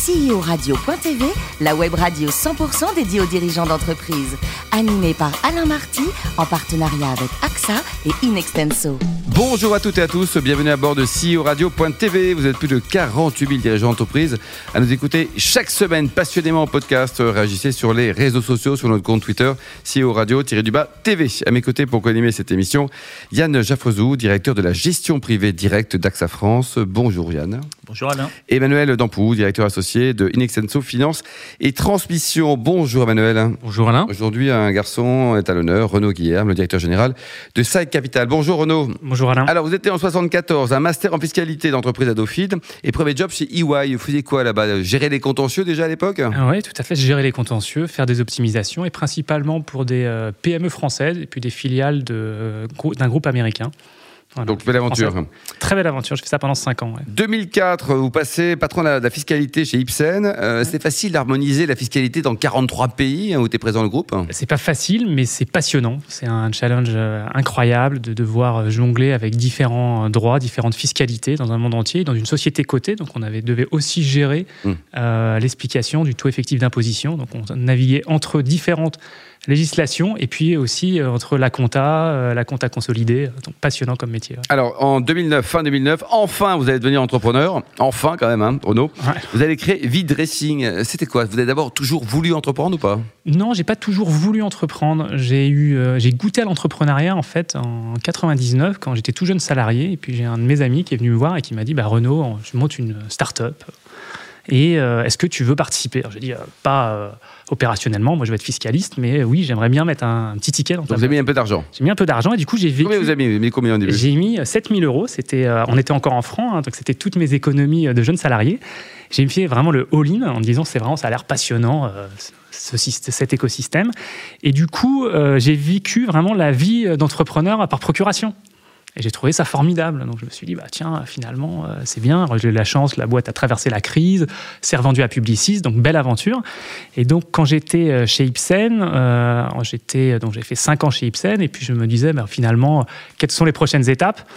CEO-radio.tv, la web radio 100% dédiée aux dirigeants d'entreprise. Animée par Alain Marty, en partenariat avec AXA et Inextenso. Bonjour à toutes et à tous, bienvenue à bord de CEO Radio.tv. Vous êtes plus de 48 000 dirigeants d'entreprise à nous écouter chaque semaine passionnément en podcast. Réagissez sur les réseaux sociaux, sur notre compte Twitter, CEO Radio-du-bas TV. À mes côtés pour co-animer cette émission, Yann Jaffrezou, directeur de la gestion privée directe d'AXA France. Bonjour Yann. Bonjour Alain. Emmanuel Dampou, directeur associé de Inextenso Finance et Transmission. Bonjour Emmanuel. Bonjour Alain. Aujourd'hui, un garçon est à l'honneur, Renaud Guillerme, le directeur général de Side Capital. Bonjour Renaud. Bonjour Alain. Alors, vous étiez en 74, un master en fiscalité d'entreprise à Dauphine et premier job chez EY. Vous faisiez quoi là-bas? Gérer les contentieux déjà à l'époque? Ah Oui, tout à fait. Gérer les contentieux, faire des optimisations et principalement pour des euh, PME françaises et puis des filiales euh, d'un groupe américain. Donc, belle aventure. Très belle aventure. Je fais ça pendant 5 ans. 2004, vous passez patron de la, fiscalité chez Ipsen. Euh, c'est facile d'harmoniser la fiscalité dans 43 pays hein, où tu es présent le groupe C'est pas facile, mais c'est passionnant. C'est un challenge euh, incroyable de devoir jongler avec différents droits, différentes fiscalités dans un monde entier, dans une société cotée. Donc, on avait, devait aussi gérer hum. euh, l'explication du taux effectif d'imposition. Donc, on naviguait entre différentes législation et puis aussi euh, entre la compta, euh, la compta consolidée. Donc passionnant comme métier. Alors en 2009, fin 2009, enfin vous allez devenir entrepreneur. Enfin quand même, hein, Renaud. Vous allez créer V-Dressing. C'était quoi? Vous avez d'abord toujours voulu entreprendre ou pas? Non, j'ai pas toujours voulu entreprendre. J'ai eu, euh, j'ai goûté à l'entrepreneuriat en fait en 99 quand j'étais tout jeune salarié. Et puis j'ai un de mes amis qui est venu me voir et qui m'a dit bah Renaud, je monte une start-up. Et est-ce que tu veux participer? J'ai dit pas opérationnellement, moi je vais être fiscaliste, mais oui, j'aimerais bien mettre un, petit ticket. Dans Donc vous avez mis un peu d'argent J'ai mis un peu d'argent et du coup j'ai vécu. Combien vous avez mis, combien au début? J'ai mis 7000 euros, c'était, euh, on était encore en francs, hein, donc c'était toutes mes économies euh, de jeunes salariés. J'ai fait vraiment le all-in en me disant c'est vraiment, ça a l'air passionnant. Euh, ce, cet écosystème. Et du coup, j'ai vécu vraiment la vie d'entrepreneur par procuration. Et j'ai trouvé ça formidable. Donc je me suis dit, bah, tiens, finalement, euh, c'est bien. J'ai eu la chance, la boîte a traversé la crise, s'est revendue à Publicis, donc belle aventure. Et donc quand j'étais euh, chez Ipsen, euh, j'étais, donc j'ai fait cinq ans chez Ipsen, et puis je me disais, bah, finalement, quelles sont les prochaines étapes?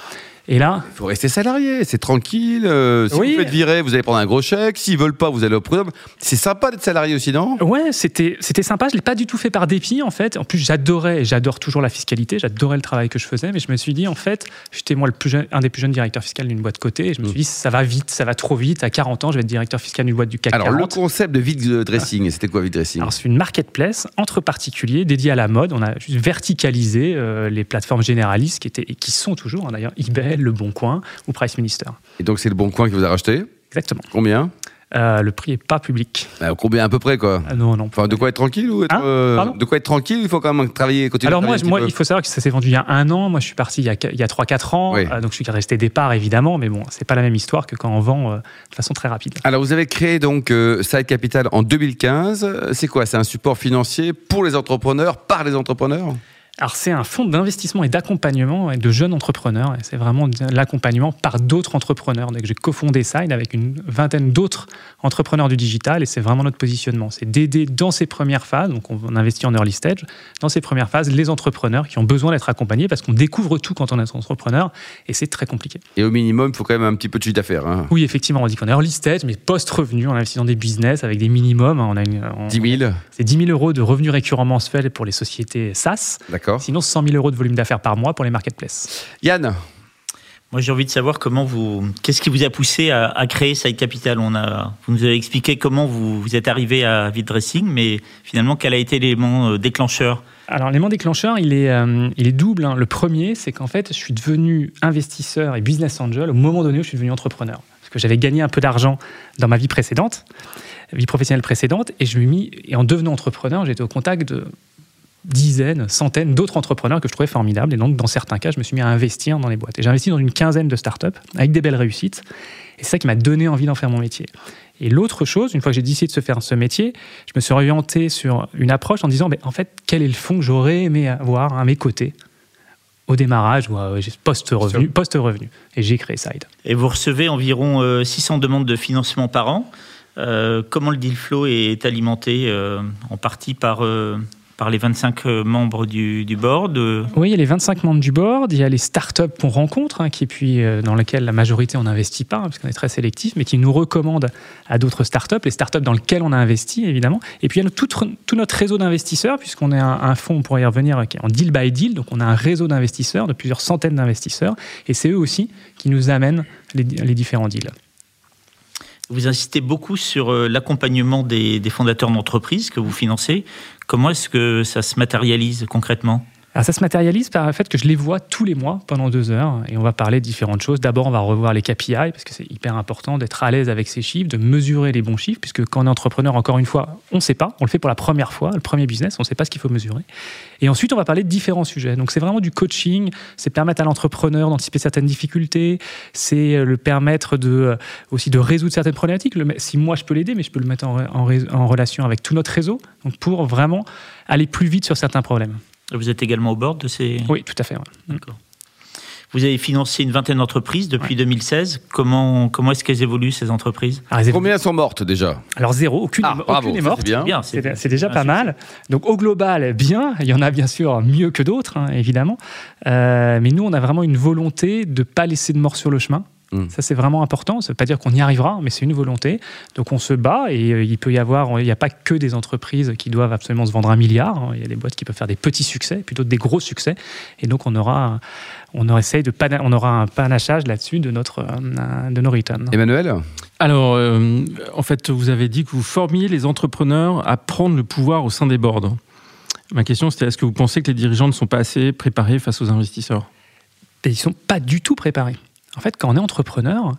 Et là. Il faut rester salarié, c'est tranquille. Euh, si vous faites virer, vous allez prendre un gros chèque. S'ils veulent pas, vous allez au prud'homme. C'est sympa d'être salarié aussi, non? Ouais, c'était, sympa. Je l'ai pas du tout fait par dépit, en fait. En plus, j'adorais, j'adore toujours la fiscalité, j'adorais le travail que je faisais, mais je me suis dit, en fait, j'étais moi le plus jeune, un des plus jeunes directeurs fiscaux d'une boîte cotée. Et je me suis mm. dit, ça va vite, ça va trop vite. À 40 ans, je vais être directeur fiscal d'une boîte du CAC Alors, le concept de vide dressing, c'était quoi vide dressing? Alors, c'est une marketplace entre particuliers dédiée à la mode. On a juste verticalisé euh, les plateformes généralistes qui étaient et qui sont toujours, hein, d'ailleurs, eBay, Le Bon Coin ou Price Minister. Et donc c'est le Bon Coin qui vous a racheté Exactement. Combien? Euh, le prix n'est pas public. Euh, combien à peu près quoi? Euh, Non, non. Enfin, de quoi être tranquille ou être, hein? de quoi être tranquille Il faut quand même travailler. Continuer Alors moi, moi il faut savoir que ça s'est vendu il y a un an. Moi, je suis parti il y a, il y a 3-4 ans. donc je suis resté départ évidemment, mais bon, c'est pas la même histoire que quand on vend de façon très rapide. Alors vous avez créé donc Side Capital en 2015. C'est quoi? C'est un support financier pour les entrepreneurs, par les entrepreneurs? Alors c'est un fonds d'investissement et d'accompagnement de jeunes entrepreneurs. c'est vraiment l'accompagnement par d'autres entrepreneurs. Donc j'ai cofondé Side avec une vingtaine d'autres entrepreneurs du digital et c'est vraiment notre positionnement. C'est d'aider dans ces premières phases, donc on investit en early stage, dans ces premières phases, les entrepreneurs qui ont besoin d'être accompagnés parce qu'on découvre tout quand on est entrepreneur et c'est très compliqué. Et au minimum, il faut quand même un petit peu de chiffre d'affaires. Hein. Oui, effectivement, on dit qu'on est early stage, mais post-revenu, on investit dans des business avec des minimums. On a une, 10 000 C'est 10 000 euros de revenus récurrents mensuels pour les sociétés SaaS. Sinon, 100 000 euros de volume d'affaires par mois pour les marketplaces. Yann moi, j'ai envie de savoir comment vous, qu'est-ce qui vous a poussé à, créer Side Capital? On a, vous nous avez expliqué comment vous, vous êtes arrivé à Dressing, mais finalement, quel a été l'élément euh, déclencheur? Alors l'élément déclencheur, il est, euh, il est double. Hein. Le premier, c'est qu'en fait, je suis devenu investisseur et business angel au moment donné où je suis devenu entrepreneur. Parce que j'avais gagné un peu d'argent dans ma vie précédente, vie professionnelle précédente, et je me mis, et en devenant entrepreneur, j'étais au contact de dizaines, centaines d'autres entrepreneurs que je trouvais formidables. Et donc, dans certains cas, je me suis mis à investir dans les boîtes. Et j'ai investi dans une quinzaine de startups avec des belles réussites. Et c'est ça qui m'a donné envie d'en faire mon métier. Et l'autre chose, une fois que j'ai décidé de se faire ce métier, je me suis orienté sur une approche en disant, mais en fait, quel est le fonds que j'aurais aimé avoir à mes côtés au démarrage ou post-revenu, post-revenu. Et j'ai créé Side. Et vous recevez environ 600 euh, demandes de financement par an. Euh, comment le deal flow est alimenté euh, en partie par par les 25 euh, membres du, board euh. Oui, il y a les 25 membres du board, il y a les startups qu'on rencontre, hein, qui euh, dans lesquelles la majorité on n'investit pas, hein, parce qu'on est très sélectif, mais qui nous recommandent à d'autres startups, les startups dans lesquelles on a investi évidemment. Et puis il y a tout, notre réseau d'investisseurs, puisqu'on est un, fonds, on pourrait y revenir, qui est en deal by deal, donc on a un réseau d'investisseurs, de plusieurs centaines d'investisseurs, et c'est eux aussi qui nous amènent les différents deals. Vous insistez beaucoup sur l'accompagnement des, des fondateurs d'entreprises que vous financez. Comment est-ce que ça se matérialise concrètement? Alors ça se matérialise par le fait que je les vois tous les mois pendant deux heures et on va parler de différentes choses. D'abord, on va revoir les KPI parce que c'est hyper important d'être à l'aise avec ces chiffres, de mesurer les bons chiffres, puisque quand on est entrepreneur, encore une fois, on ne sait pas. On le fait pour la première fois, le premier business, on ne sait pas ce qu'il faut mesurer. Et ensuite, on va parler de différents sujets. Donc c'est vraiment du coaching, c'est permettre à l'entrepreneur d'anticiper certaines difficultés, c'est euh, le permettre de, euh, aussi de résoudre certaines problématiques. si moi je peux l'aider, mais je peux le mettre en, relation avec tout notre réseau, pour vraiment aller plus vite sur certains problèmes. Vous êtes également au bord de ces... Oui, tout à fait. D'accord. Vous avez financé une vingtaine d'entreprises depuis 2016. Comment, comment est-ce qu'elles évoluent, ces entreprises Combien sont mortes déjà Alors zéro, aucune, ah, n'est morte. C'est bien. C'est déjà pas mal. Donc au global, bien. Il y en a bien sûr mieux que d'autres, hein, évidemment. Euh, mais nous, on a vraiment une volonté de ne pas laisser de mort sur le chemin. Mm. Ça, c'est vraiment important. Ça ne veut pas dire qu'on y arrivera, mais c'est une volonté. Donc, on se bat et euh, il peut y avoir, il n'y a pas que des entreprises qui doivent absolument se vendre un milliard. Hein. Il y a des boîtes qui peuvent faire des petits succès, plutôt des gros succès. Et donc, on aura, on aura, de, on aura un panachage là-dessus de, notre, euh, de nos returns. Emmanuel? Alors, euh, en fait, vous avez dit que vous formiez les entrepreneurs à prendre le pouvoir au sein des boards. Ma question, c'était est-ce que vous pensez que les dirigeants ne sont pas assez préparés face aux investisseurs? Ils ne sont pas du tout préparés. En fait, quand on est entrepreneur,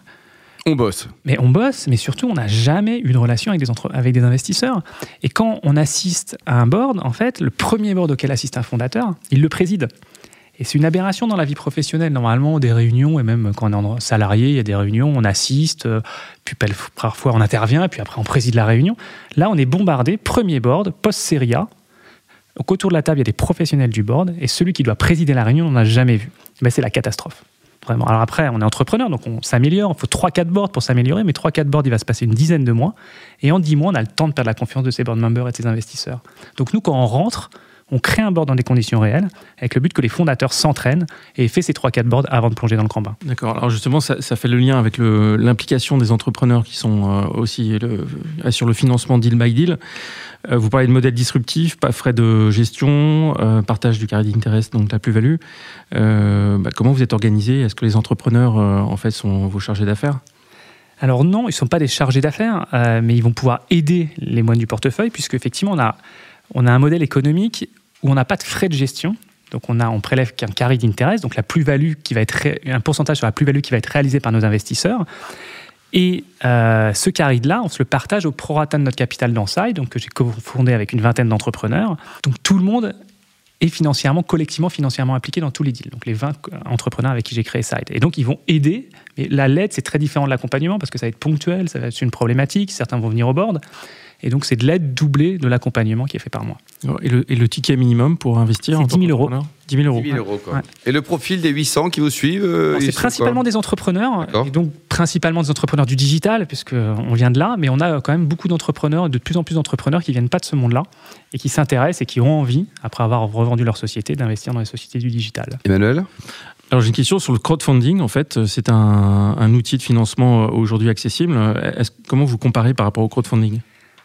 on bosse. Mais on bosse, mais surtout, on n'a jamais eu de relation avec des, avec des investisseurs. Et quand on assiste à un board, en fait, le premier board auquel assiste un fondateur, il le préside. Et c'est une aberration dans la vie professionnelle. Normalement, des réunions, et même quand on est salarié, il y a des réunions, on assiste, puis parfois on intervient, puis après on préside la réunion. Là, on est bombardé, premier board, post-série A. Donc autour de la table, il y a des professionnels du board, et celui qui doit présider la réunion, on n'a jamais vu. Ben, c'est la catastrophe. Alors après, on est entrepreneur, donc on s'améliore. Il faut 3-4 boards pour s'améliorer, mais 3-4 boards, il va se passer une dizaine de mois. Et en 10 mois, on a le temps de perdre la confiance de ses board members et de ses investisseurs. Donc nous, quand on rentre, on crée un board dans des conditions réelles, avec le but que les fondateurs s'entraînent et fait ces 3-4 boards avant de plonger dans le grand bain. D'accord. Alors justement, ça, fait le lien avec l'implication des entrepreneurs qui sont euh, aussi le, sur le financement deal by deal. Euh, vous parlez de modèle disruptif, pas frais de gestion, euh, partage du carré d'intérêt, donc la plus-value. Euh, bah, comment vous êtes organisé? Est-ce que les entrepreneurs, en fait, sont vos chargés d'affaires? Alors non, ils ne sont pas des chargés d'affaires, mais ils vont pouvoir aider les moines du portefeuille, puisque effectivement, on a, on a un modèle économique où on n'a pas de frais de gestion. Donc on, a, on prélève qu'un carré d'intérêt, donc la plus-value qui va être un pourcentage sur la plus-value qui va être réalisée par nos investisseurs. Et euh, ce carry-là, on se le partage au prorata de notre capital d'Ansai, donc que j'ai cofondé avec une vingtaine d'entrepreneurs. Donc tout le monde est financièrement, collectivement financièrement impliqué dans tous les deals. Donc les 20 entrepreneurs avec qui j'ai créé Side. Et donc ils vont aider. Mais la lettre, c'est très différent de l'accompagnement parce que ça va être ponctuel, ça va être une problématique. Certains vont venir au board. Et donc, c'est de l'aide doublée de l'accompagnement qui est fait par mois. Et le, ticket minimum pour investir C'est 10 000 euros. 10 000 euros. 10 000 euros Et le profil des 800 qui vous suivent euh, C'est principalement des entrepreneurs, et donc principalement des entrepreneurs du digital, puisqu'on vient de là, mais on a quand même beaucoup d'entrepreneurs, de plus en plus d'entrepreneurs qui viennent pas de ce monde-là et qui s'intéressent et qui ont envie, après avoir revendu leur société, d'investir dans les sociétés du digital. Emmanuel alors j'ai une question sur le crowdfunding. En fait, c'est un, un, outil de financement euh, aujourd'hui accessible. comment vous comparez par rapport au crowdfunding?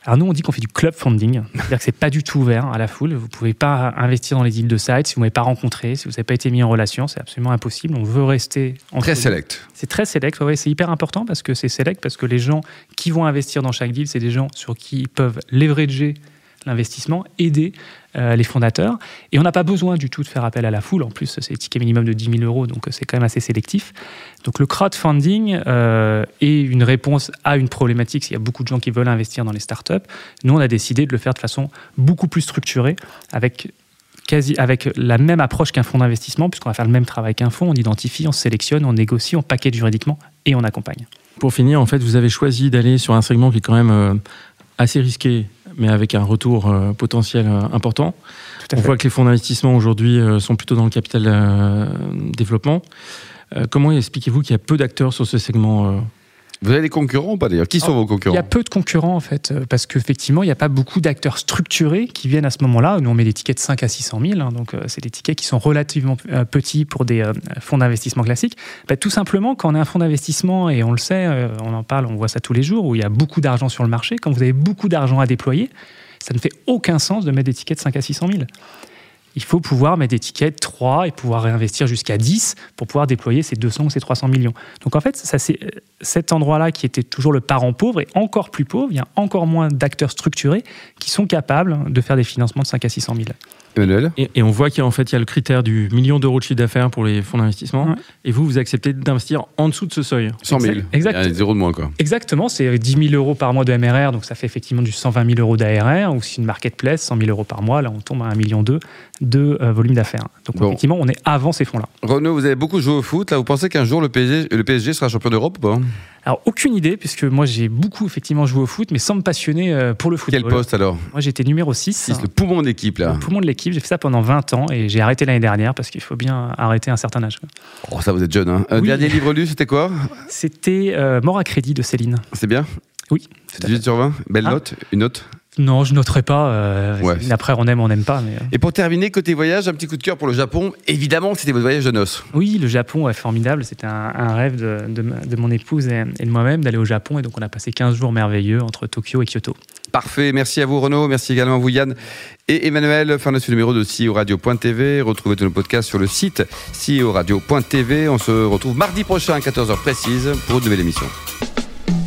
Alors nous, on dit qu'on fait du club funding, c'est-à-dire que c'est pas du tout ouvert à la foule. Vous pouvez pas investir dans les îles de site si vous m'avez pas rencontré, si vous n'avez pas été mis en relation, c'est absolument impossible. On veut rester très select. C'est très select, ouais, c'est hyper important parce que c'est select parce que les gens qui vont investir dans chaque deal, c'est des gens sur qui ils peuvent leverager l'investissement, aider euh, les fondateurs. Et on n'a pas besoin du tout de faire appel à la foule. En plus, c'est ticket minimum de 10 000 euros, donc c'est quand même assez sélectif. Donc le crowdfunding euh, est une réponse à une problématique. S'il y a beaucoup de gens qui veulent investir dans les startups, nous, on a décidé de le faire de façon beaucoup plus structurée, avec Quasi, avec la même approche qu'un fonds d'investissement, puisqu'on va faire le même travail qu'un fonds, on identifie, on sélectionne, on négocie, on paquette juridiquement et on accompagne. Pour finir, en fait, vous avez choisi d'aller sur un segment qui est quand même euh, assez risqué mais avec un retour euh, potentiel euh, important. On voit que les fonds d'investissement aujourd'hui euh, sont plutôt dans le capital développement. comment expliquez-vous qu'il y a peu d'acteurs sur ce segment Vous avez des concurrents ou pas d'ailleurs? Qui sont vos concurrents? Il y a peu de concurrents en fait, euh, parce qu'effectivement, il n'y a pas beaucoup d'acteurs structurés qui viennent à ce moment-là. Nous, on met des tickets de 5 à 600 000, hein, donc euh, c'est des tickets qui sont relativement euh, petits pour des euh, fonds d'investissement classiques. Bah, tout simplement, quand on est un fonds d'investissement, et on le sait, on en parle, on voit ça tous les jours, où il y a beaucoup d'argent sur le marché, quand vous avez beaucoup d'argent à déployer, ça ne fait aucun sens de mettre des tickets de 5 à 600 000. Il faut pouvoir mettre des tickets de 3 et pouvoir réinvestir jusqu'à 10 pour pouvoir déployer ces 200 ou ces 300 millions. Donc en fait, ça, c'est euh, cet endroit-là qui était toujours le parent pauvre et encore plus pauvre. Il y a encore moins d'acteurs structurés qui sont capables de faire des financements de 5 à 600 000. Emmanuel Et, et on voit qu'il y a en fait il y a le critère du million d'euros de chiffre d'affaires pour les fonds d'investissement. Ouais. Et vous, vous acceptez d'investir en dessous de ce seuil. 100 000. Exact. Il y a zéro de moins, quoi. Exactement, c'est 10 000 euros par mois de MRR, donc ça fait effectivement du 120 000 euros d'ARR, ou si une marketplace, 100 000 euros par mois, là on tombe à 1,2 million de euh, volume d'affaires. Donc Bon. effectivement, on est avant ces fonds-là. Renaud, vous avez beaucoup joué au foot. Là, vous pensez qu'un jour le PSG, le PSG sera champion d'Europe ou pas? Alors aucune idée, puisque moi j'ai beaucoup effectivement joué au foot, mais sans me passionner euh, pour le football. Quel poste alors Moi j'étais numéro 6. Six, Le poumon d'équipe, là. Tout le monde de l'équipe, j'ai fait ça pendant 20 ans et j'ai arrêté l'année dernière parce qu'il faut bien arrêter un certain âge. Oh, ça, vous êtes jeune, hein. Un Oui. dernier livre lu, c'était quoi? C'était euh, Mort à crédit de Céline. C'est bien? Oui, tout à fait. 18 sur 20 Belle Ah. note Une note? Non, je noterai pas. euh, Ouais. Après, on aime, on n'aime pas. Mais, euh, Et pour terminer, côté voyage, un petit coup de cœur pour le Japon. Évidemment, c'était votre voyage de noces. Oui, le Japon est formidable. C'était un, un rêve de, de ma- de mon épouse et, et de moi-même d'aller au Japon. Et donc, on a passé 15 jours merveilleux entre Tokyo et Kyoto. Parfait, merci à vous Renaud, merci également à vous Yann et Emmanuel. Fin de ce numéro de CEO Radio.tv. Retrouvez tous nos podcasts sur le site CEO Radio.tv. On se retrouve mardi prochain à 14h précise pour une nouvelle émission.